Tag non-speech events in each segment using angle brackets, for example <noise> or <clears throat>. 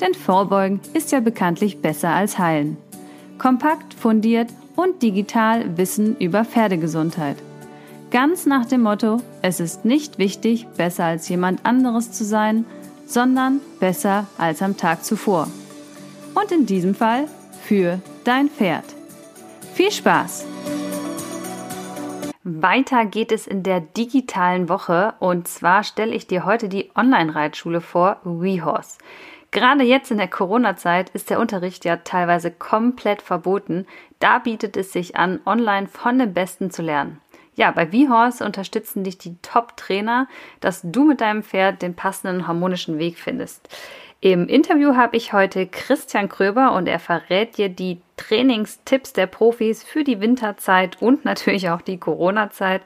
Denn Vorbeugen ist ja bekanntlich besser als Heilen. Kompakt, fundiert und digital Wissen über Pferdegesundheit. Ganz nach dem Motto, es ist nicht wichtig, besser als jemand anderes zu sein, sondern besser als am Tag zuvor. Und in diesem Fall für dein Pferd. Viel Spaß! Weiter geht es in der digitalen Woche und zwar stelle ich dir heute die Online-Reitschule vor, WeHorse. Gerade jetzt in der Corona-Zeit ist der Unterricht ja teilweise komplett verboten. Da bietet es sich an, online von den Besten zu lernen. Ja, bei VHorse unterstützen dich die Top-Trainer, dass du mit deinem Pferd den passenden harmonischen Weg findest. Im Interview habe ich heute Christian Kröber und er verrät dir die Trainingstipps der Profis für die Winterzeit und natürlich auch die Corona-Zeit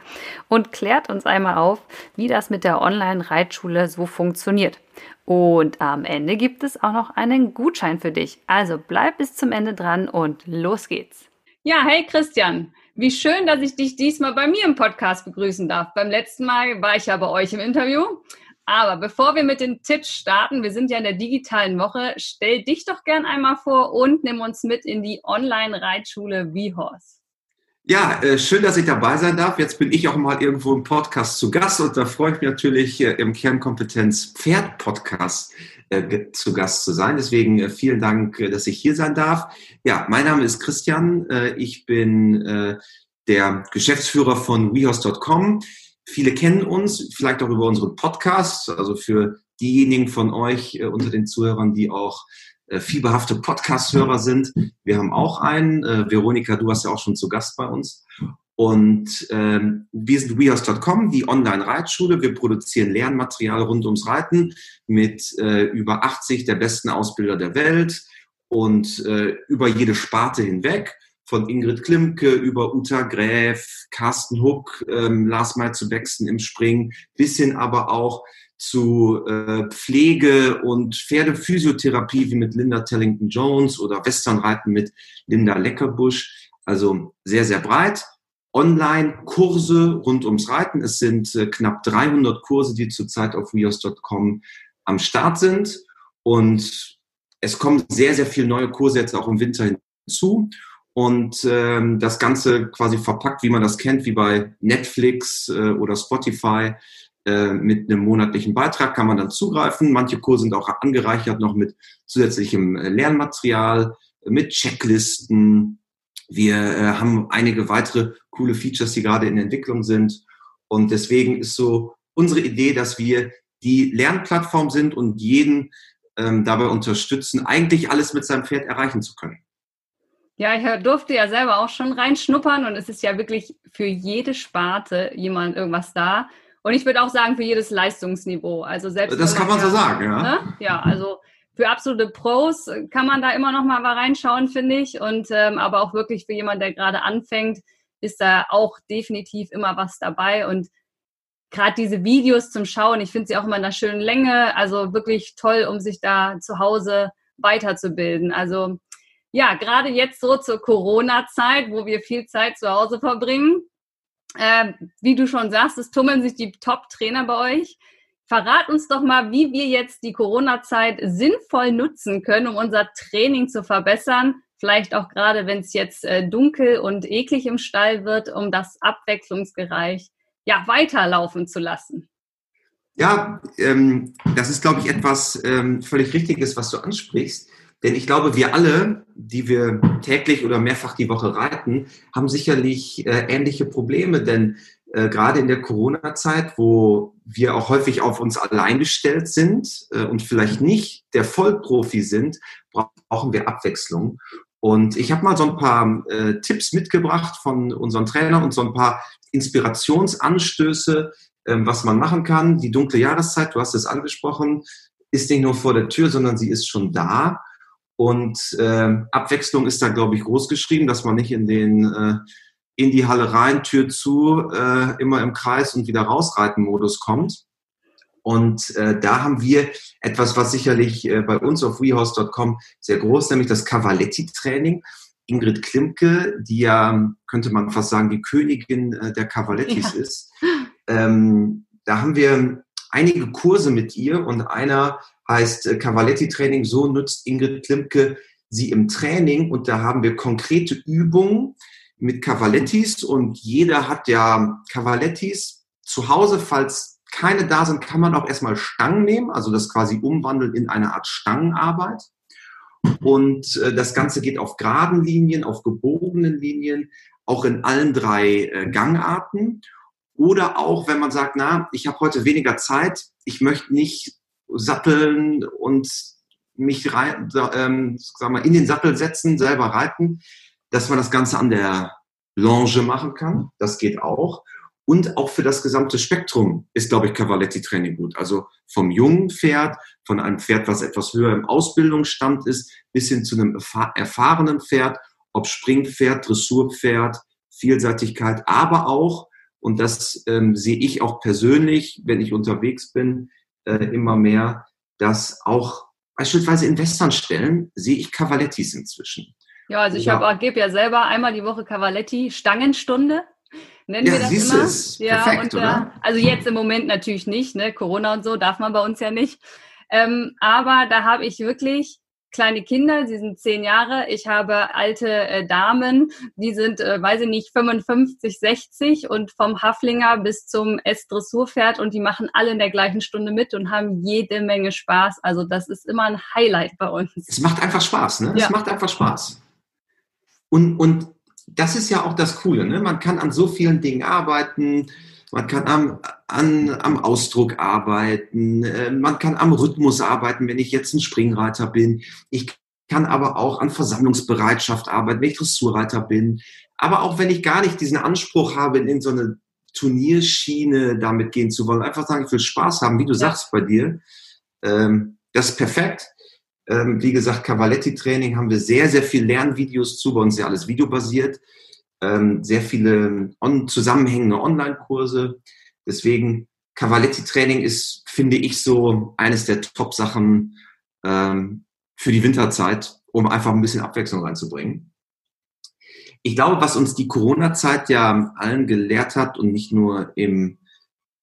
und klärt uns einmal auf, wie das mit der Online-Reitschule so funktioniert. Und am Ende gibt es auch noch einen Gutschein für dich. Also bleib bis zum Ende dran und los geht's. Ja, hey Christian, wie schön, dass ich dich diesmal bei mir im Podcast begrüßen darf. Beim letzten Mal war ich ja bei euch im Interview. Aber bevor wir mit den Tipps starten, wir sind ja in der digitalen Woche, stell dich doch gern einmal vor und nimm uns mit in die Online-Reitschule V-Horse. Ja, äh, schön, dass ich dabei sein darf. Jetzt bin ich auch mal irgendwo im Podcast zu Gast und da freue ich mich natürlich äh, im Kernkompetenz Pferd Podcast äh, zu Gast zu sein. Deswegen vielen Dank, dass ich hier sein darf. Ja, mein Name ist Christian. Ich bin der Geschäftsführer von WeHorse.com. Viele kennen uns, vielleicht auch über unseren Podcast. Also für diejenigen von euch unter den Zuhörern, die auch äh, fieberhafte Podcast-Hörer sind. Wir haben auch einen. Äh, Veronika, du warst ja auch schon zu Gast bei uns. Und ähm, wir sind wehouse.com, die Online-Reitschule. Wir produzieren Lernmaterial rund ums Reiten mit äh, über 80 der besten Ausbilder der Welt und äh, über jede Sparte hinweg. Von Ingrid Klimke über Uta Gräf, Carsten Huck, ähm, Lars May zu Bexen im Springen, bis hin aber auch zu äh, Pflege und Pferdephysiotherapie wie mit Linda Tellington Jones oder Westernreiten mit Linda Leckerbusch. Also sehr, sehr breit. Online-Kurse rund ums Reiten. Es sind äh, knapp 300 Kurse, die zurzeit auf weos.com am Start sind. Und es kommen sehr, sehr viele neue Kurse jetzt auch im Winter hinzu. Und ähm, das Ganze quasi verpackt, wie man das kennt, wie bei Netflix äh, oder Spotify mit einem monatlichen Beitrag kann man dann zugreifen. Manche Kurse sind auch angereichert noch mit zusätzlichem äh, Lernmaterial, mit Checklisten. Wir äh, haben einige weitere coole Features, die gerade in Entwicklung sind. Und deswegen ist so unsere Idee, dass wir die Lernplattform sind und jeden ähm, dabei unterstützen, eigentlich alles mit seinem Pferd erreichen zu können. Ja, ich durfte ja selber auch schon reinschnuppern und es ist ja wirklich für jede Sparte jemand irgendwas da. Und ich würde auch sagen, für jedes Leistungsniveau. Also selbst das kann man ja, so sagen, ja. Ne? Ja, also für absolute Pros kann man da immer noch mal reinschauen, finde ich. Und ähm, aber auch wirklich für jemanden, der gerade anfängt, ist da auch definitiv immer was dabei. Und gerade diese Videos zum Schauen, ich finde sie auch immer in einer schönen Länge. Also wirklich toll, um sich da zu Hause weiterzubilden. Also ja, gerade jetzt so zur Corona-Zeit, wo wir viel Zeit zu Hause verbringen, äh, wie du schon sagst, es tummeln sich die Top-Trainer bei euch. Verrat uns doch mal, wie wir jetzt die Corona-Zeit sinnvoll nutzen können, um unser Training zu verbessern. Vielleicht auch gerade, wenn es jetzt äh, dunkel und eklig im Stall wird, um das abwechslungsgereich ja, weiterlaufen zu lassen. Ja, ähm, das ist, glaube ich, etwas ähm, völlig Richtiges, was du ansprichst. Denn ich glaube, wir alle, die wir täglich oder mehrfach die Woche reiten, haben sicherlich äh, ähnliche Probleme. Denn äh, gerade in der Corona-Zeit, wo wir auch häufig auf uns allein gestellt sind äh, und vielleicht nicht der Vollprofi sind, brauchen wir Abwechslung. Und ich habe mal so ein paar äh, Tipps mitgebracht von unseren Trainern und so ein paar Inspirationsanstöße, ähm, was man machen kann. Die dunkle Jahreszeit, du hast es angesprochen, ist nicht nur vor der Tür, sondern sie ist schon da. Und äh, Abwechslung ist da, glaube ich, groß geschrieben, dass man nicht in den äh, in die Halle rein, Tür zu, äh, immer im Kreis und wieder rausreiten Modus kommt. Und äh, da haben wir etwas, was sicherlich äh, bei uns auf WeHorse.com sehr groß, nämlich das Cavaletti-Training. Ingrid Klimke, die ja, könnte man fast sagen, die Königin äh, der Cavalettis ja. ist. Ähm, da haben wir einige Kurse mit ihr und einer heißt äh, Cavaletti-Training. So nutzt Ingrid Klimke sie im Training und da haben wir konkrete Übungen mit Cavalettis und jeder hat ja Cavalettis zu Hause, falls keine da sind, kann man auch erstmal Stangen nehmen, also das quasi umwandeln in eine Art Stangenarbeit. Und äh, das Ganze geht auf geraden Linien, auf gebogenen Linien, auch in allen drei äh, Gangarten. Oder auch, wenn man sagt, na, ich habe heute weniger Zeit, ich möchte nicht satteln und mich rein, ähm, sag mal, in den Sattel setzen, selber reiten, dass man das Ganze an der Longe machen kann. Das geht auch. Und auch für das gesamte Spektrum ist, glaube ich, Cavaletti-Training gut. Also vom jungen Pferd, von einem Pferd, was etwas höher im Ausbildungsstand ist, bis hin zu einem erfahrenen Pferd, ob Springpferd, Dressurpferd, Vielseitigkeit, aber auch, und das ähm, sehe ich auch persönlich, wenn ich unterwegs bin, äh, immer mehr, dass auch beispielsweise in Westernstellen sehe ich Cavalettis inzwischen. Ja, also ich ja. gebe ja selber einmal die Woche Cavaletti Stangenstunde nennen ja, wir das immer. Es. Ja, Perfekt, und, äh, oder? also jetzt im Moment natürlich nicht, ne? Corona und so darf man bei uns ja nicht. Ähm, aber da habe ich wirklich kleine Kinder, sie sind zehn Jahre. Ich habe alte äh, Damen, die sind, äh, weiß ich nicht, 55, 60 und vom Haflinger bis zum S-Dressurpferd und die machen alle in der gleichen Stunde mit und haben jede Menge Spaß. Also das ist immer ein Highlight bei uns. Es macht einfach Spaß, ne? Ja. Es macht einfach Spaß. Und, und das ist ja auch das Coole. Ne? Man kann an so vielen Dingen arbeiten. Man kann am, an, am Ausdruck arbeiten. Äh, man kann am Rhythmus arbeiten, wenn ich jetzt ein Springreiter bin. Ich kann aber auch an Versammlungsbereitschaft arbeiten, wenn ich Dressurreiter bin. Aber auch wenn ich gar nicht diesen Anspruch habe, in so eine Turnierschiene damit gehen zu wollen, einfach sagen, ich will Spaß haben, wie du ja. sagst bei dir. Ähm, das ist perfekt. Ähm, wie gesagt, Cavaletti-Training haben wir sehr, sehr viel Lernvideos zu. Bei uns ist ja alles videobasiert. Ähm, sehr viele on zusammenhängende Online-Kurse. Deswegen, Cavaletti-Training ist, finde ich, so eines der Top-Sachen ähm, für die Winterzeit, um einfach ein bisschen Abwechslung reinzubringen. Ich glaube, was uns die Corona-Zeit ja allen gelehrt hat und nicht nur im,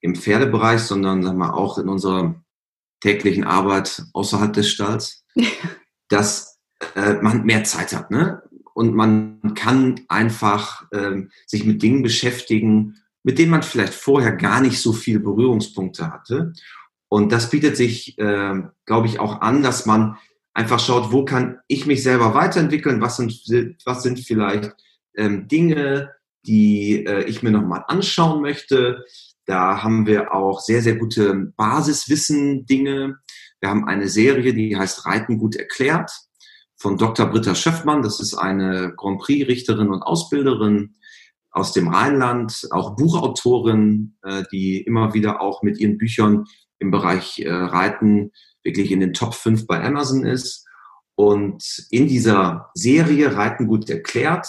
im Pferdebereich, sondern sagen wir, auch in unserer täglichen Arbeit außerhalb des Stalls, <laughs> dass äh, man mehr Zeit hat. Ne? Und man kann einfach ähm, sich mit Dingen beschäftigen, mit denen man vielleicht vorher gar nicht so viele Berührungspunkte hatte. Und das bietet sich, äh, glaube ich, auch an, dass man einfach schaut, wo kann ich mich selber weiterentwickeln, was sind, was sind vielleicht ähm, Dinge, die äh, ich mir nochmal anschauen möchte. Da haben wir auch sehr, sehr gute Basiswissen, Dinge, wir haben eine Serie, die heißt Reiten gut erklärt von Dr. Britta Schöffmann. Das ist eine Grand Prix-Richterin und Ausbilderin aus dem Rheinland, auch Buchautorin, äh, die immer wieder auch mit ihren Büchern im Bereich äh, Reiten wirklich in den Top 5 bei Amazon ist. Und in dieser Serie Reiten gut erklärt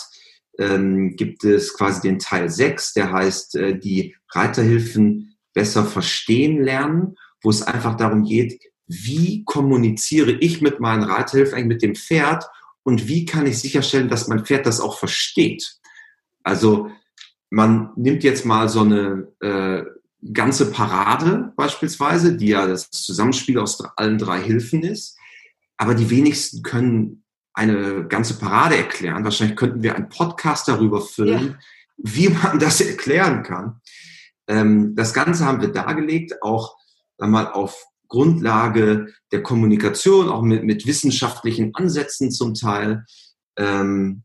ähm, gibt es quasi den Teil 6, der heißt äh, die Reiterhilfen besser verstehen lernen, wo es einfach darum geht, wie kommuniziere ich mit meinen Reithilfen, eigentlich mit dem Pferd und wie kann ich sicherstellen, dass mein Pferd das auch versteht. Also man nimmt jetzt mal so eine äh, ganze Parade beispielsweise, die ja das Zusammenspiel aus allen drei Hilfen ist, aber die wenigsten können eine ganze Parade erklären. Wahrscheinlich könnten wir einen Podcast darüber füllen, ja. wie man das erklären kann. Ähm, das Ganze haben wir dargelegt, auch mal auf Grundlage der Kommunikation, auch mit, mit wissenschaftlichen Ansätzen zum Teil. Ähm,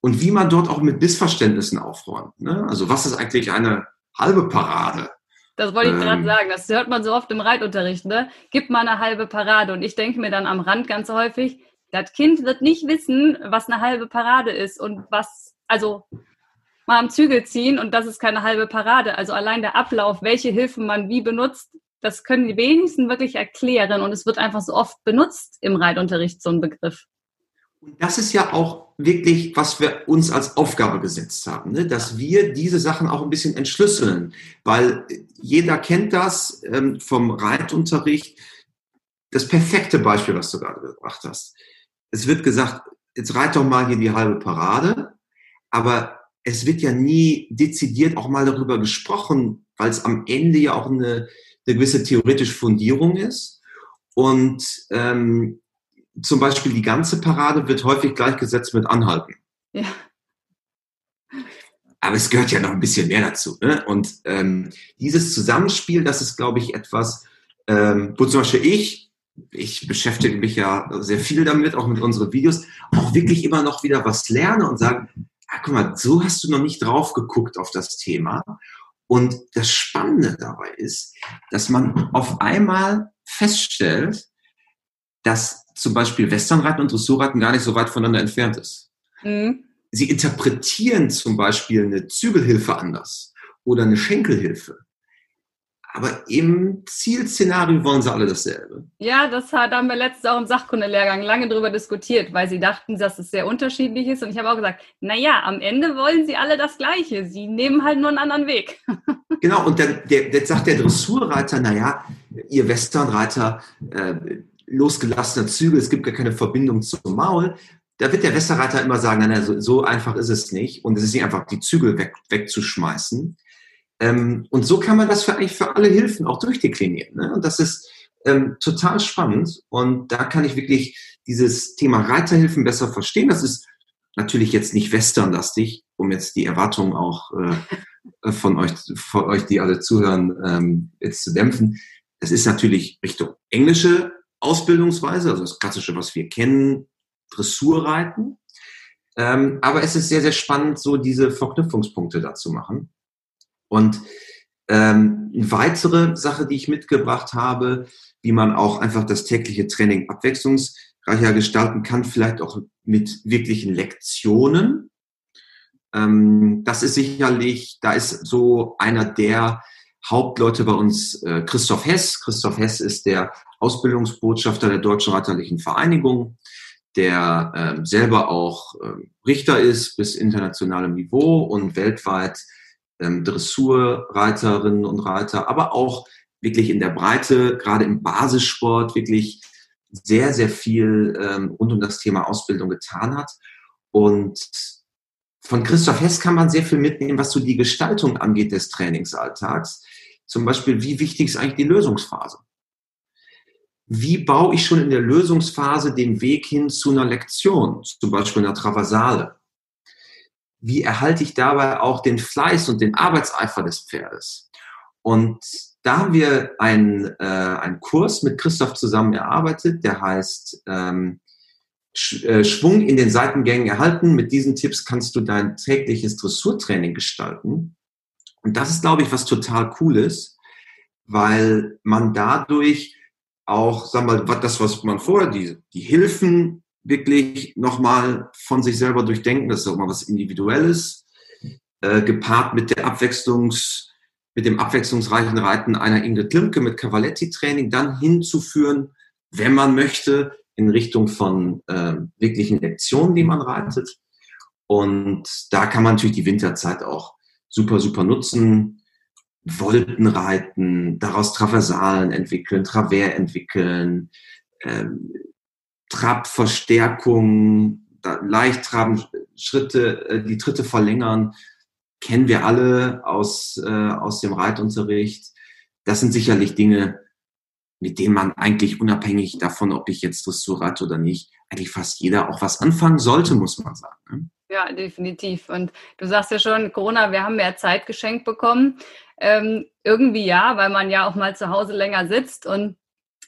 und wie man dort auch mit Missverständnissen aufräumt. Ne? Also was ist eigentlich eine halbe Parade? Das wollte ich gerade ähm, sagen. Das hört man so oft im Reitunterricht. Ne? Gib mal eine halbe Parade. Und ich denke mir dann am Rand ganz häufig, das Kind wird nicht wissen, was eine halbe Parade ist und was, also mal am Zügel ziehen und das ist keine halbe Parade. Also allein der Ablauf, welche Hilfen man wie benutzt, das können die wenigsten wirklich erklären und es wird einfach so oft benutzt im Reitunterricht, so ein Begriff. Und das ist ja auch wirklich, was wir uns als Aufgabe gesetzt haben, ne? dass wir diese Sachen auch ein bisschen entschlüsseln, weil jeder kennt das ähm, vom Reitunterricht. Das perfekte Beispiel, was du gerade gebracht hast. Es wird gesagt, jetzt reit doch mal hier die halbe Parade, aber es wird ja nie dezidiert auch mal darüber gesprochen, weil es am Ende ja auch eine, eine gewisse theoretische Fundierung ist. Und ähm, zum Beispiel die ganze Parade wird häufig gleichgesetzt mit Anhalten. Ja. Aber es gehört ja noch ein bisschen mehr dazu. Ne? Und ähm, dieses Zusammenspiel, das ist, glaube ich, etwas, ähm, wo zum Beispiel ich, ich beschäftige mich ja sehr viel damit, auch mit unseren Videos, auch wirklich immer noch wieder was lerne und sage, ah, guck mal, so hast du noch nicht drauf geguckt auf das Thema. Und das Spannende dabei ist, dass man auf einmal feststellt, dass zum Beispiel Westernreiten und Dressurreiten gar nicht so weit voneinander entfernt ist. Mhm. Sie interpretieren zum Beispiel eine Zügelhilfe anders oder eine Schenkelhilfe. Aber im Zielszenario wollen sie alle dasselbe. Ja, das da haben wir letztens auch im Sachkundelehrgang lange darüber diskutiert, weil sie dachten, dass es sehr unterschiedlich ist. Und ich habe auch gesagt, naja, am Ende wollen sie alle das Gleiche. Sie nehmen halt nur einen anderen Weg. <laughs> Genau, und dann der, der sagt der Dressurreiter, naja, ihr Westernreiter, äh, losgelassener Zügel, es gibt gar keine Verbindung zum Maul. Da wird der Westerreiter immer sagen, nein, so, so einfach ist es nicht. Und es ist nicht einfach, die Zügel weg, wegzuschmeißen. Ähm, und so kann man das für, eigentlich für alle Hilfen auch durchdeklinieren. Ne? Und das ist ähm, total spannend. Und da kann ich wirklich dieses Thema Reiterhilfen besser verstehen. Das ist natürlich jetzt nicht westernlastig, um jetzt die Erwartungen auch äh, von euch, von euch, die alle zuhören, ähm, jetzt zu dämpfen. Es ist natürlich Richtung englische Ausbildungsweise, also das Klassische, was wir kennen, Dressurreiten. Ähm, aber es ist sehr, sehr spannend, so diese Verknüpfungspunkte da zu machen. Und ähm, eine weitere Sache, die ich mitgebracht habe, wie man auch einfach das tägliche Training abwechslungsreicher gestalten kann, vielleicht auch mit wirklichen Lektionen. Ähm, das ist sicherlich, da ist so einer der Hauptleute bei uns äh, Christoph Hess. Christoph Hess ist der Ausbildungsbotschafter der Deutschen Reiterlichen Vereinigung, der äh, selber auch äh, Richter ist bis internationalem Niveau und weltweit ähm, Dressurreiterinnen und Reiter, aber auch wirklich in der Breite, gerade im Basissport, wirklich sehr, sehr viel ähm, rund um das Thema Ausbildung getan hat. Und von Christoph Hess kann man sehr viel mitnehmen, was so die Gestaltung angeht des Trainingsalltags. Zum Beispiel, wie wichtig ist eigentlich die Lösungsphase? wie baue ich schon in der Lösungsphase den Weg hin zu einer Lektion, zum Beispiel einer Traversale? Wie erhalte ich dabei auch den Fleiß und den Arbeitseifer des Pferdes? Und da haben wir einen, äh, einen Kurs mit Christoph zusammen erarbeitet, der heißt ähm, äh, Schwung in den Seitengängen erhalten. Mit diesen Tipps kannst du dein tägliches Dressurtraining gestalten. Und das ist, glaube ich, was total cool ist, weil man dadurch auch, sagen wir mal, das, was man vorher, die, die Hilfen wirklich nochmal von sich selber durchdenken, das ist auch mal was Individuelles, äh, gepaart mit der Abwechslungs, mit dem abwechslungsreichen Reiten einer Ingrid Klimke mit Cavaletti-Training dann hinzuführen, wenn man möchte, in Richtung von äh, wirklichen Lektionen, die man reitet. Und da kann man natürlich die Winterzeit auch super, super nutzen. Wolten reiten, daraus Traversalen entwickeln, Travers entwickeln, ähm, Trabverstärkung, leicht traben, Schritte, äh, die Tritte verlängern, kennen wir alle aus, äh, aus dem Reitunterricht. Das sind sicherlich Dinge, mit denen man eigentlich unabhängig davon, ob ich jetzt Dressur reite oder nicht, eigentlich fast jeder auch was anfangen sollte, muss man sagen. Ne? Ja, definitiv. Und du sagst ja schon, Corona, wir haben mehr Zeit geschenkt bekommen. Ähm, irgendwie ja, weil man ja auch mal zu Hause länger sitzt. Und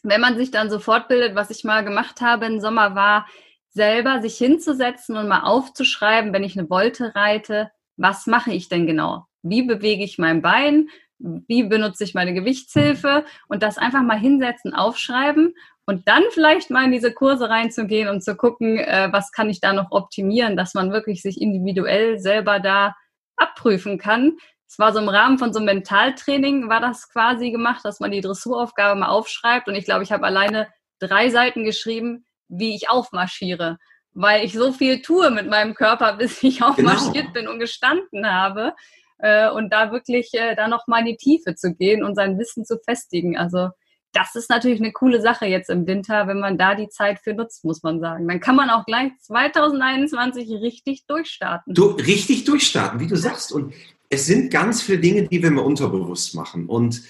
wenn man sich dann so fortbildet, was ich mal gemacht habe im Sommer, war selber sich hinzusetzen und mal aufzuschreiben, wenn ich eine Wolte reite, was mache ich denn genau? Wie bewege ich mein Bein? Wie benutze ich meine Gewichtshilfe? Und das einfach mal hinsetzen, aufschreiben und dann vielleicht mal in diese Kurse reinzugehen und zu gucken, äh, was kann ich da noch optimieren, dass man wirklich sich individuell selber da abprüfen kann. Es war so im Rahmen von so einem Mentaltraining, war das quasi gemacht, dass man die Dressuraufgabe mal aufschreibt. Und ich glaube, ich habe alleine drei Seiten geschrieben, wie ich aufmarschiere. weil ich so viel tue mit meinem Körper, <laughs> bis ich aufmarschiert genau. bin und gestanden habe. Äh, und da wirklich äh, da nochmal in die Tiefe zu gehen und sein Wissen zu festigen. Also das ist natürlich eine coole Sache jetzt im Winter, wenn man da die Zeit für nutzt, muss man sagen. Dann kann man auch gleich 2021 richtig durchstarten. Du, richtig durchstarten, wie du sagst. Und es sind ganz viele Dinge, die wir mal unterbewusst machen. Und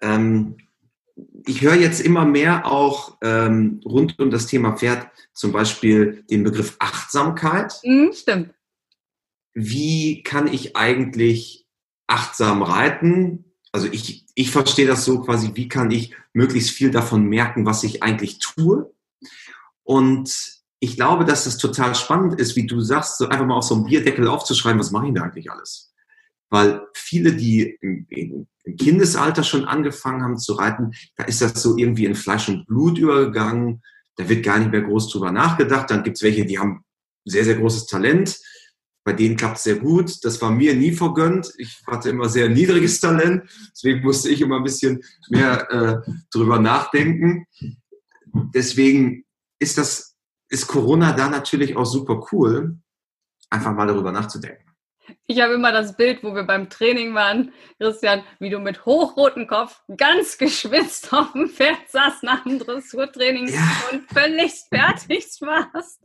ähm, ich höre jetzt immer mehr auch ähm, rund um das Thema Pferd zum Beispiel den Begriff Achtsamkeit. Mhm, stimmt. Wie kann ich eigentlich achtsam reiten? Also ich, ich verstehe das so quasi, wie kann ich möglichst viel davon merken, was ich eigentlich tue? Und ich glaube, dass das total spannend ist, wie du sagst, so einfach mal auf so einem Bierdeckel aufzuschreiben, was mache ich da eigentlich alles? Weil viele, die im, Kindesalter schon angefangen haben zu reiten, da ist das so irgendwie in Fleisch und Blut übergegangen. Da wird gar nicht mehr groß drüber nachgedacht. Dann gibt's welche, die haben sehr, sehr großes Talent bei denen klappt es sehr gut. Das war mir nie vergönnt. Ich hatte immer sehr niedriges Talent. Deswegen musste ich immer ein bisschen mehr äh, drüber nachdenken. Deswegen ist das, ist Corona da natürlich auch super cool, einfach mal darüber nachzudenken. Ich habe immer das Bild, wo wir beim Training waren, Christian, wie du mit hochrotem Kopf, ganz geschwitzt auf dem Pferd saß nach dem Dressurtraining ja. und völlig fertig warst.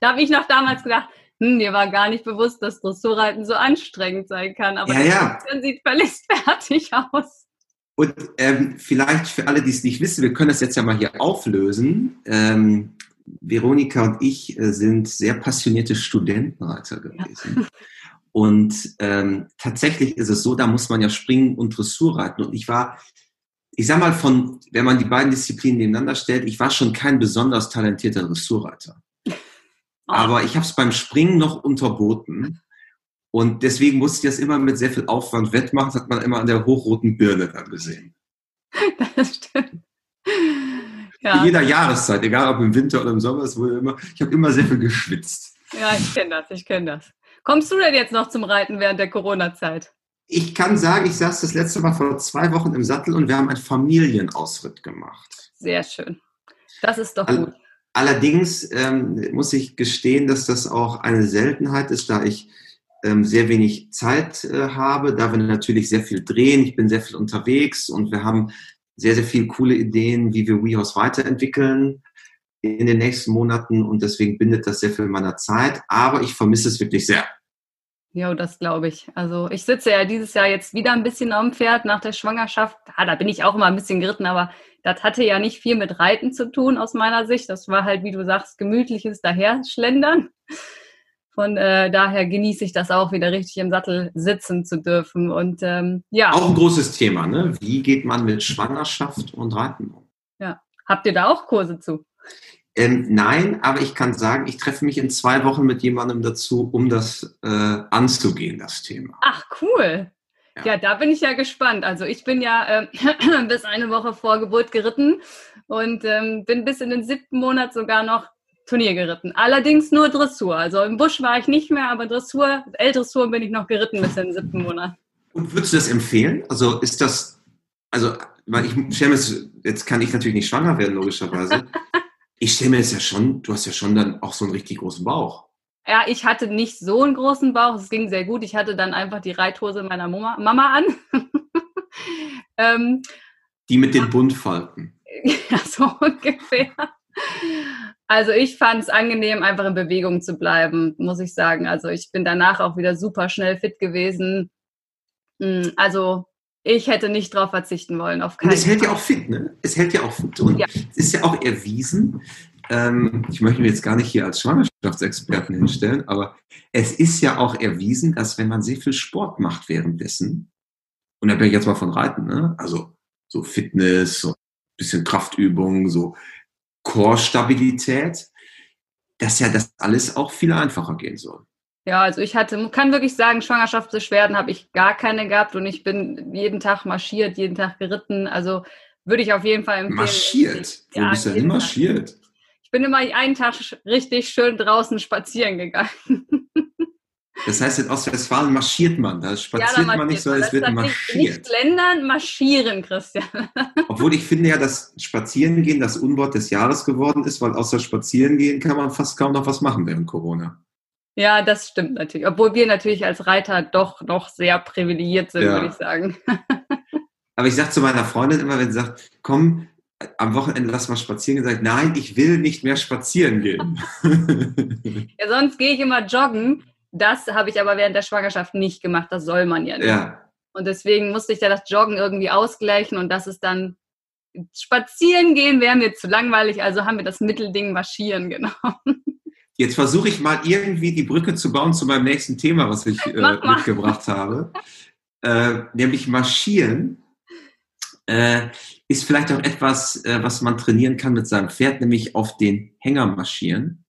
Da habe ich noch damals gedacht, hm, mir war gar nicht bewusst, dass Dressurreiten so anstrengend sein kann. Aber ja, ja. sieht völlig <laughs> fertig aus. Und ähm, vielleicht für alle, die es nicht wissen, wir können das jetzt ja mal hier auflösen. Ähm, Veronika und ich äh, sind sehr passionierte Studentenreiter gewesen. Ja. Und ähm, tatsächlich ist es so, da muss man ja springen und Dressur reiten. Und ich war, ich sag mal, von, wenn man die beiden Disziplinen nebeneinander stellt, ich war schon kein besonders talentierter Dressurreiter. Aber ich habe es beim Springen noch unterboten. Und deswegen musste ich das immer mit sehr viel Aufwand wettmachen. Das hat man immer an der hochroten Birne dann gesehen. <laughs> Das stimmt. Ja. In jeder Jahreszeit, egal ob im Winter oder im Sommer, es wurde immer, ich habe immer sehr viel geschwitzt. Ja, ich kenne das, ich kenne das. Kommst du denn jetzt noch zum Reiten während der Corona-Zeit? Ich kann sagen, ich saß das letzte Mal vor zwei Wochen im Sattel und wir haben einen Familienausritt gemacht. Sehr schön. Das ist doch gut. Allerdings ähm, muss ich gestehen, dass das auch eine Seltenheit ist, da ich ähm, sehr wenig Zeit äh, habe, da wir natürlich sehr viel drehen. Ich bin sehr viel unterwegs und wir haben sehr, sehr viele coole Ideen, wie wir WeHouse weiterentwickeln in den nächsten Monaten und deswegen bindet das sehr viel meiner Zeit, aber ich vermisse es wirklich sehr. Ja, das glaube ich. Also ich sitze ja dieses Jahr jetzt wieder ein bisschen am Pferd nach der Schwangerschaft. Ja, da bin ich auch immer ein bisschen geritten, aber das hatte ja nicht viel mit Reiten zu tun aus meiner Sicht. Das war halt, wie du sagst, gemütliches Daherschlendern. Von äh, daher genieße ich das auch wieder richtig im Sattel sitzen zu dürfen. Und ähm, ja. Auch ein großes Thema, ne? Wie geht man mit Schwangerschaft und Reiten um? Ja. Habt ihr da auch Kurse zu? Ähm, nein, aber ich kann sagen, ich treffe mich in zwei Wochen mit jemandem dazu, um das äh, anzugehen, das Thema. Ach, cool. Ja. ja. da bin ich ja gespannt. Also ich bin ja äh, <clears throat> bis eine Woche vor Geburt geritten und ähm, bin bis in den siebten Monat sogar noch Turnier geritten. Allerdings nur Dressur. Also im Busch war ich nicht mehr, aber Dressur, L-Dressur bin ich noch geritten bis in den siebten Monat. Und würdest du das empfehlen? Also ist das, also, weil ich stelle mir jetzt kann ich natürlich nicht schwanger werden, logischerweise. <laughs> ich stelle mir das ja schon, du hast ja schon dann auch so einen richtig großen Bauch. Ja, ich hatte nicht so einen großen Bauch. Es ging sehr gut. Ich hatte dann einfach die Reithose meiner Mama, Mama an. <laughs> ähm, die mit den Buntfalten. <laughs> Ja, so ungefähr. Also ich fand es angenehm, einfach in Bewegung zu bleiben, muss ich sagen. Also ich bin danach auch wieder super schnell fit gewesen. Hm, also ich hätte nicht darauf verzichten wollen. Auf keinen Und es hält ja auch fit, ne? Es hält ja auch fit. Und ja. es ist ja auch erwiesen, ähm, ich möchte mich jetzt gar nicht hier als Schwangerschaftsexperten hinstellen, aber es ist ja auch erwiesen, dass wenn man sehr viel Sport macht währenddessen, und da bin ich jetzt mal von Reiten, ne? also so Fitness, so ein bisschen Kraftübung, so Core-Stabilität, dass ja das alles auch viel einfacher gehen soll. Ja, also ich hatte, kann wirklich sagen, Schwangerschaftsbeschwerden habe ich gar keine gehabt und ich bin jeden Tag marschiert, jeden Tag geritten. Also würde ich auf jeden Fall empfehlen. Marschiert? Wo ja, bist du denn marschiert? bin immer einen Tag richtig schön draußen spazieren gegangen. <laughs> Das heißt, in Ostwestfalen marschiert man. Da spaziert ja, da man nicht, sondern es wird marschiert. Nicht Ländern marschieren, Christian. <laughs> Obwohl ich finde ja, dass Spazierengehen das Unwort des Jahres geworden ist, weil außer Spazierengehen kann man fast kaum noch was machen während Corona. Ja, das stimmt natürlich. Obwohl wir natürlich als Reiter doch noch sehr privilegiert sind, ja. würde ich sagen. <laughs> Aber ich sage zu meiner Freundin immer, wenn sie sagt, komm, am Wochenende lass mal spazieren gesagt, nein, ich will nicht mehr spazieren gehen. <laughs> ja, sonst gehe ich immer joggen. Das habe ich aber während der Schwangerschaft nicht gemacht. Das soll man ja nicht. Ja. Und deswegen musste ich da das Joggen irgendwie ausgleichen und das ist dann spazieren gehen wäre mir zu langweilig, also haben wir das Mittelding marschieren genommen. <laughs> Jetzt versuche ich mal irgendwie die Brücke zu bauen zu meinem nächsten Thema, was ich äh, mitgebracht habe, äh, nämlich marschieren. Äh, ist vielleicht auch etwas, äh, was man trainieren kann mit seinem Pferd, nämlich auf den Hänger marschieren.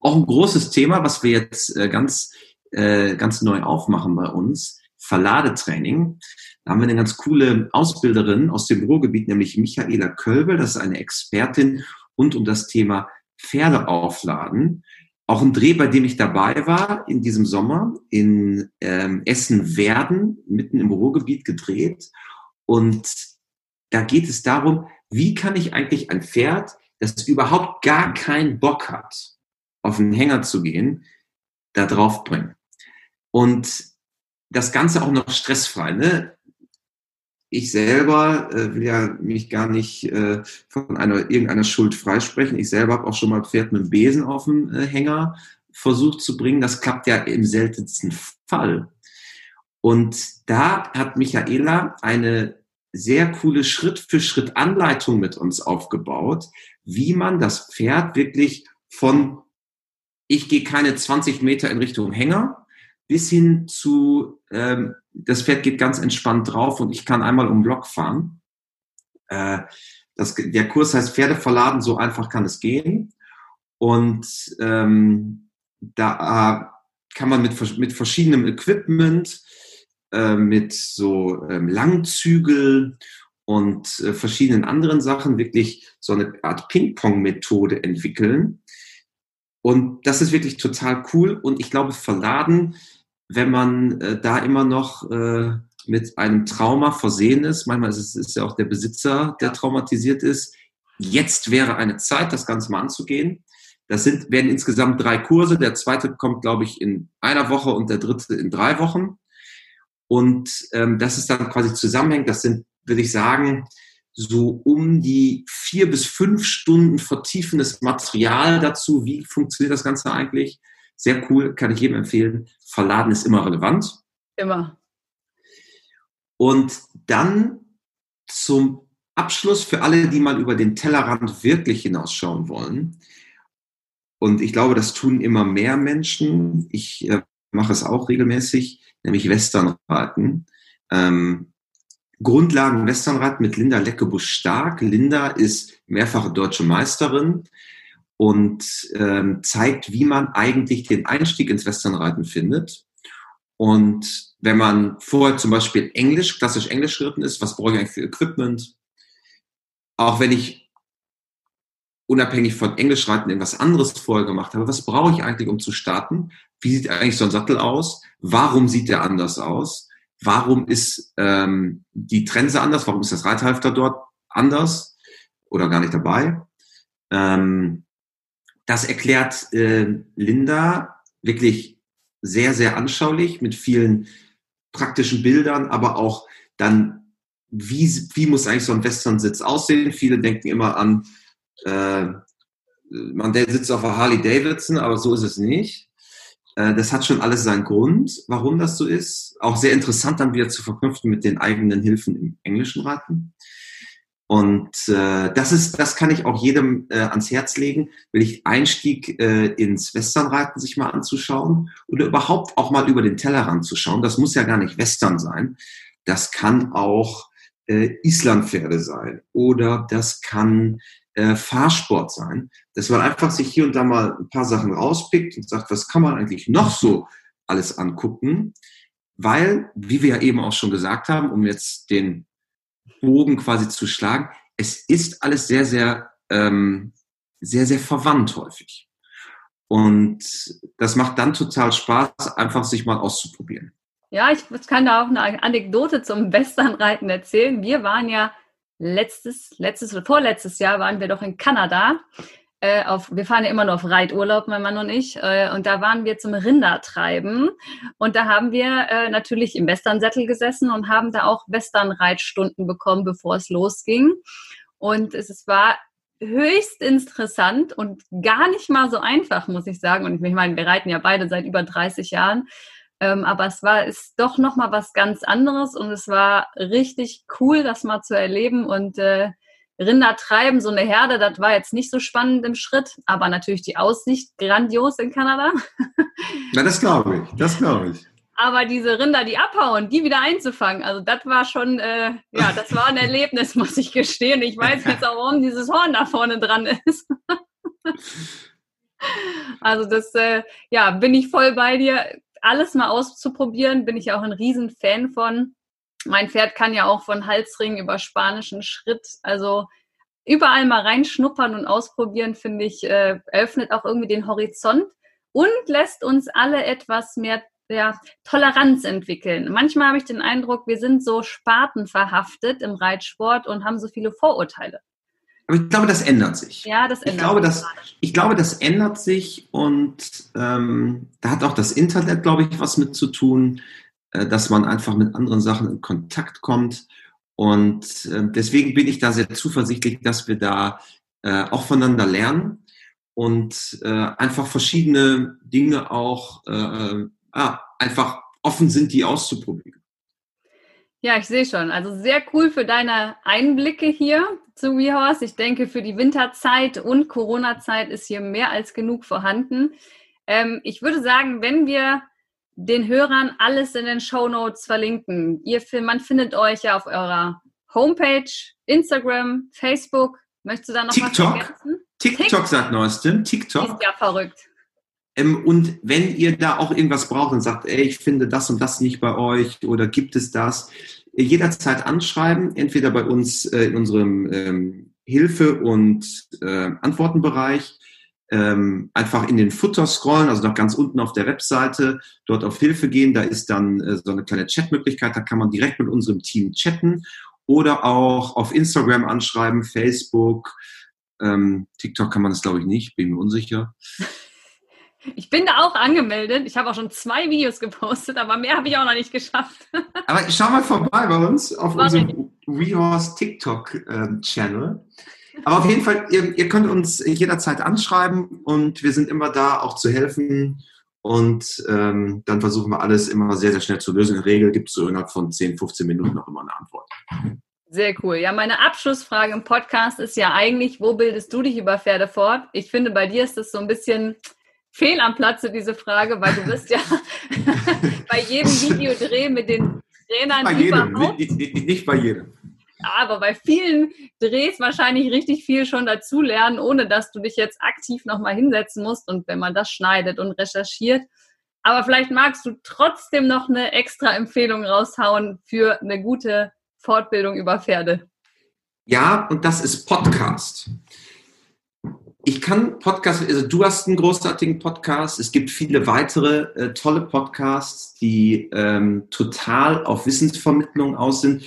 Auch ein großes Thema, was wir jetzt äh, ganz, äh, ganz neu aufmachen bei uns, Verladetraining. Da haben wir eine ganz coole Ausbilderin aus dem Ruhrgebiet, nämlich Michaela Kölbel. Das ist eine Expertin rund um das Thema Pferde aufladen. Auch ein Dreh, bei dem ich dabei war in diesem Sommer in ähm, Essen-Werden, mitten im Ruhrgebiet gedreht. Und da geht es darum, wie kann ich eigentlich ein Pferd, das überhaupt gar keinen Bock hat, auf den Hänger zu gehen, da drauf bringen. Und das Ganze auch noch stressfrei. Ne? Ich selber äh, will ja mich gar nicht äh, von einer irgendeiner Schuld freisprechen. Ich selber habe auch schon mal Pferd mit dem Besen auf den äh, Hänger versucht zu bringen. Das klappt ja im seltensten Fall. Und da hat Michaela eine sehr coole Schritt-für-Schritt-Anleitung mit uns aufgebaut, wie man das Pferd wirklich von ich gehe keine 20 Meter in Richtung Hänger bis hin zu ähm, das Pferd geht ganz entspannt drauf und ich kann einmal um Block fahren. Äh, das, der Kurs heißt Pferde verladen, so einfach kann es gehen. Und ähm, da äh, kann man mit, mit verschiedenem Equipment äh, mit so ähm, Langzügel und äh, verschiedenen anderen Sachen wirklich so eine Art Ping-Pong-Methode entwickeln. Und das ist wirklich total cool. Und ich glaube, verladen, wenn man äh, da immer noch äh, mit einem Trauma versehen ist, manchmal ist es ist ja auch der Besitzer, der traumatisiert ist. Jetzt wäre eine Zeit, das Ganze mal anzugehen. Das sind, werden insgesamt drei Kurse. Der zweite kommt, glaube ich, in einer Woche und der dritte in drei Wochen. Und ähm, das ist dann quasi zusammenhängt. Das sind, würde ich sagen, so um die vier bis fünf Stunden vertiefendes Material dazu. Wie funktioniert das Ganze eigentlich? Sehr cool, kann ich jedem empfehlen. Verladen ist immer relevant. Immer. Und dann zum Abschluss für alle, die mal über den Tellerrand wirklich hinausschauen wollen. Und ich glaube, das tun immer mehr Menschen. Ich äh, mache es auch regelmäßig nämlich Westernreiten. Ähm, Grundlagen Westernreiten mit Linda Leckebusch-Stark. Linda ist mehrfache deutsche Meisterin und ähm, zeigt, wie man eigentlich den Einstieg ins Westernreiten findet. Und wenn man vorher zum Beispiel Englisch, klassisch Englisch geritten ist, was brauche ich eigentlich für Equipment? Auch wenn ich unabhängig von Englischreiten irgendwas anderes vorher gemacht habe, was brauche ich eigentlich, um zu starten? Wie sieht eigentlich so ein Sattel aus? Warum sieht der anders aus? Warum ist ähm, die Trense anders? Warum ist das Reithalfter dort anders oder gar nicht dabei? Ähm, das erklärt äh, Linda wirklich sehr, sehr anschaulich mit vielen praktischen Bildern, aber auch dann, wie, wie muss eigentlich so ein Western-Sitz aussehen? Viele denken immer an äh, man der sitzt auf einer Harley Davidson, aber so ist es nicht. Äh, das hat schon alles seinen Grund, warum das so ist. Auch sehr interessant dann wieder zu verknüpfen mit den eigenen Hilfen im englischen Reiten. Und äh, das ist, das kann ich auch jedem äh, ans Herz legen, will ich Einstieg äh, ins Westernreiten sich mal anzuschauen oder überhaupt auch mal über den Tellerrand zu schauen. Das muss ja gar nicht Western sein. Das kann auch äh, Islandpferde sein oder das kann äh, Fahrsport sein, dass man einfach sich hier und da mal ein paar Sachen rauspickt und sagt, was kann man eigentlich noch so alles angucken, weil, wie wir ja eben auch schon gesagt haben, um jetzt den Bogen quasi zu schlagen, es ist alles sehr, sehr, ähm, sehr, sehr verwandt häufig. Und das macht dann total Spaß, einfach sich mal auszuprobieren. Ja, ich kann da auch eine Anekdote zum Westernreiten erzählen. Wir waren ja letztes, letztes oder vorletztes Jahr waren wir doch in Kanada. Äh, auf, wir fahren ja immer nur auf Reiturlaub, mein Mann und ich. Äh, und da waren wir zum Rindertreiben. Und da haben wir äh, natürlich im Westernsättel gesessen und haben da auch Westernreitstunden bekommen, bevor es losging. Und es, es war höchst interessant und gar nicht mal so einfach, muss ich sagen. Und ich meine, wir reiten ja beide seit über 30 Jahren. Ähm, aber es war ist doch noch mal was ganz anderes und es war richtig cool, das mal zu erleben und äh, Rinder treiben, so eine Herde, das war jetzt nicht so spannend im Schritt, aber natürlich die Aussicht grandios in Kanada. Na, das glaube ich, das glaube ich. Aber diese Rinder, die abhauen, die wieder einzufangen, also das war schon, äh, ja, das war ein Erlebnis, <laughs> muss ich gestehen. Ich weiß jetzt auch, warum dieses Horn da vorne dran ist. <laughs> also das, äh, ja, bin ich voll bei dir. Alles mal auszuprobieren, bin ich auch ein Riesenfan von mein Pferd kann ja auch von Halsring über spanischen Schritt, also überall mal reinschnuppern und ausprobieren, finde ich, äh, eröffnet auch irgendwie den Horizont und lässt uns alle etwas mehr ja, Toleranz entwickeln. Manchmal habe ich den Eindruck, wir sind so spatenverhaftet im Reitsport und haben so viele Vorurteile. Aber ich glaube, das ändert sich. Ja, das ändert ich glaube, sich. Das, ich glaube, das ändert sich und ähm, da hat auch das Internet, glaube ich, was mit zu tun. Äh, dass man einfach mit anderen Sachen in Kontakt kommt. Und äh, deswegen bin ich da sehr zuversichtlich, dass wir da äh, auch voneinander lernen und einfach verschiedene Dinge auch ah, einfach offen sind, die auszuprobieren. Ja, ich sehe schon. Also sehr cool für deine Einblicke hier zu WeHorse. Ich denke, für die Winterzeit und Corona-Zeit ist hier mehr als genug vorhanden. Ähm, ich würde sagen, wenn wir den Hörern alles in den Show Notes verlinken. Ihr, man findet euch ja auf eurer Homepage, Instagram, Facebook. Möchtest du da noch TikTok. was vergessen? TikTok, TikTok sagt neuestem. TikTok. Ist ja verrückt. Ähm, und wenn ihr da auch irgendwas braucht und sagt, ey, ich finde das und das nicht bei euch oder gibt es das, jederzeit anschreiben, entweder bei uns äh, in unserem ähm, Hilfe- und äh, Antwortenbereich ähm, einfach in den Futter scrollen, also nach ganz unten auf der Webseite, dort auf Hilfe gehen. Da ist dann äh, so eine kleine Chatmöglichkeit, da kann man direkt mit unserem Team chatten oder auch auf Instagram anschreiben, Facebook, ähm, TikTok kann man das glaube ich nicht, bin mir unsicher. <laughs> Ich bin da auch angemeldet. Ich habe auch schon zwei Videos gepostet, aber mehr habe ich auch noch nicht geschafft. <laughs> aber schau mal vorbei bei uns auf War unserem WeHorse TikTok-Channel. Ähm, aber auf jeden Fall, ihr, ihr könnt uns jederzeit anschreiben und wir sind immer da, auch zu helfen. Und ähm, dann versuchen wir alles immer sehr, sehr schnell zu lösen. In der Regel gibt es so innerhalb von 10, 15 Minuten noch immer eine Antwort. Sehr cool. Ja, meine Abschlussfrage im Podcast ist ja eigentlich, wo bildest du dich über Pferde fort? Ich finde, bei dir ist das so ein bisschen fehl am Platze, diese Frage, weil du bist ja <laughs> bei jedem Videodreh mit den Trainern bei jedem, nicht, nicht, nicht bei jedem aber bei vielen Drehs wahrscheinlich richtig viel schon dazulernen, ohne dass du dich jetzt aktiv nochmal hinsetzen musst und wenn man das schneidet und recherchiert. Aber vielleicht magst du trotzdem noch eine extra Empfehlung raushauen für eine gute Fortbildung über Pferde. Ja, und das ist Podcast. Ich kann Podcast, also du hast einen großartigen Podcast. Es gibt viele weitere äh, tolle Podcasts, die ähm, total auf Wissensvermittlung aus sind.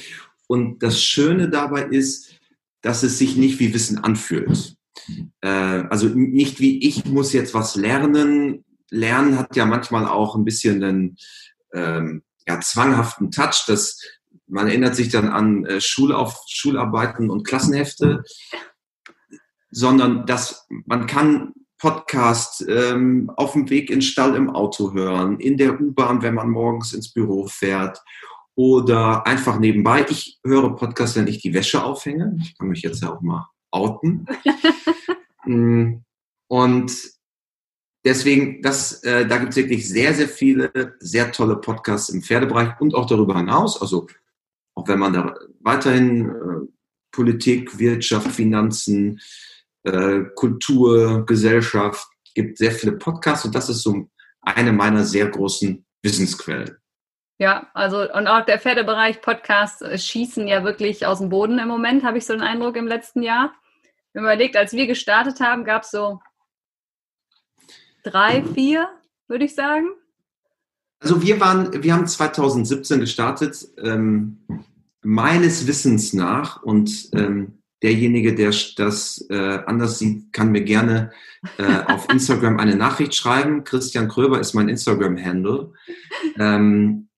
Und das Schöne dabei ist, dass es sich nicht wie Wissen anfühlt. Äh, also nicht wie ich muss jetzt was lernen. Lernen hat ja manchmal auch ein bisschen einen ähm, ja, zwanghaften Touch. dass man erinnert sich dann an äh, Schulauf, Schularbeiten und Klassenhefte, sondern dass man kann Podcast ähm, auf dem Weg in Stall im Auto hören, in der U-Bahn, wenn man morgens ins Büro fährt oder einfach nebenbei. Ich höre Podcasts, wenn ich die Wäsche aufhänge. Ich kann mich jetzt ja auch mal outen. <laughs> Mm, und deswegen, das, äh, da gibt es wirklich sehr, sehr viele, sehr tolle Podcasts im Pferdebereich und auch darüber hinaus. Also auch wenn man da weiterhin äh, Politik, Wirtschaft, Finanzen, äh, Kultur, Gesellschaft, gibt sehr viele Podcasts und das ist so eine meiner sehr großen Wissensquellen. Ja, also und auch der Pferdebereich Podcasts äh, schießen ja wirklich aus dem Boden im Moment, habe ich so den Eindruck im letzten Jahr. Wenn man überlegt, als wir gestartet haben, gab es so drei, vier, würde ich sagen. Also wir waren, wir haben 2017 gestartet, ähm, meines Wissens nach und ähm, derjenige, der das äh, anders sieht, kann mir gerne äh, auf Instagram eine Nachricht schreiben. Christian Kröber ist mein Instagram-Handle. Ähm,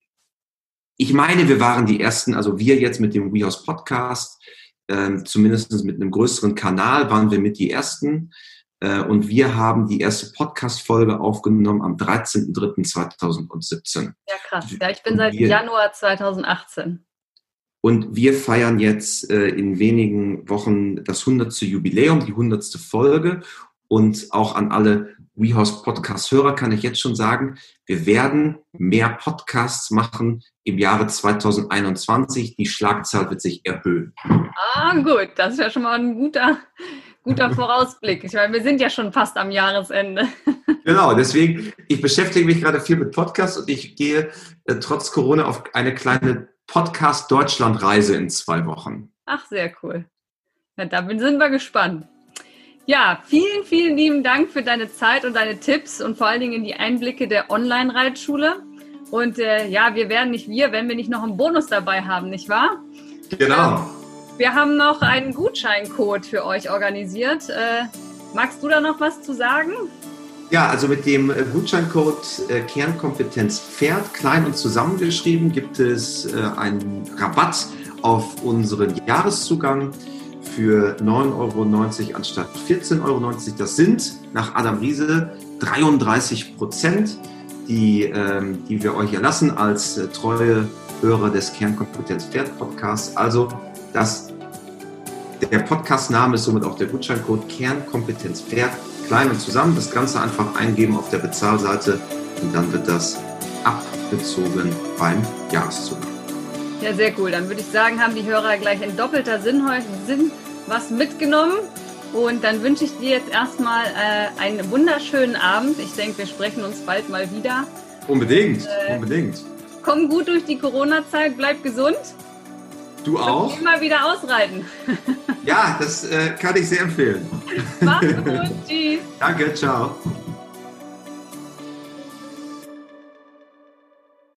ich meine, wir waren die ersten, also wir jetzt mit dem WeHouse Podcast, äh, zumindest mit einem größeren Kanal waren wir mit die ersten. Äh, und wir haben die erste Podcast-Folge aufgenommen am 13.03.2017. Ja, krass. Ja, ich bin seit wir, Januar 2018. Und wir feiern jetzt äh, in wenigen Wochen das 100. Jubiläum, die 100. Folge. Und auch an alle WeHouse Podcast-Hörer kann ich jetzt schon sagen, wir werden mehr Podcasts machen im Jahre 2021. Die Schlagzahl wird sich erhöhen. Ah, gut. Das ist ja schon mal ein guter, guter Vorausblick. Ich meine, wir sind ja schon fast am Jahresende. Genau, deswegen, ich beschäftige mich gerade viel mit Podcasts und ich gehe äh, trotz Corona auf eine kleine Podcast Deutschland Reise in zwei Wochen. Ach, sehr cool. Ja, da sind wir gespannt. Ja, vielen, vielen lieben Dank für deine Zeit und deine Tipps und vor allen Dingen die Einblicke der Online-Reitschule. Und äh, ja, wir werden nicht wir, wenn wir nicht noch einen Bonus dabei haben, nicht wahr? Genau. Wir haben noch einen Gutscheincode für euch organisiert. Äh, magst du da noch was zu sagen? Ja, also mit dem äh, Gutscheincode äh, Kernkompetenz Pferd, klein und zusammengeschrieben, gibt es äh, einen Rabatt auf unseren Jahreszugang für 9,90 Euro anstatt 14,90 Euro. Das sind nach Adam Riese 33 Prozent, die, ähm, die wir euch erlassen als äh, treue Hörer des Kernkompetenz Pferd Podcasts. Also das, der Podcastname ist somit auch der Gutscheincode Kernkompetenz Pferd klein und zusammen. Das Ganze einfach eingeben auf der Bezahlseite und dann wird das abgezogen beim Jahreszug. Ja, sehr cool. Dann würde ich sagen, haben die Hörer gleich in doppelter Sinn heute Sinn was mitgenommen. Und dann wünsche ich dir jetzt erstmal äh, einen wunderschönen Abend. Ich denke, wir sprechen uns bald mal wieder. Unbedingt, und, äh, unbedingt. Komm gut durch die Corona-Zeit, bleib gesund. Du auch? Und immer wieder ausreiten. Ja, das äh, kann ich sehr empfehlen. <laughs> Mach's gut, tschüss. Danke, ciao.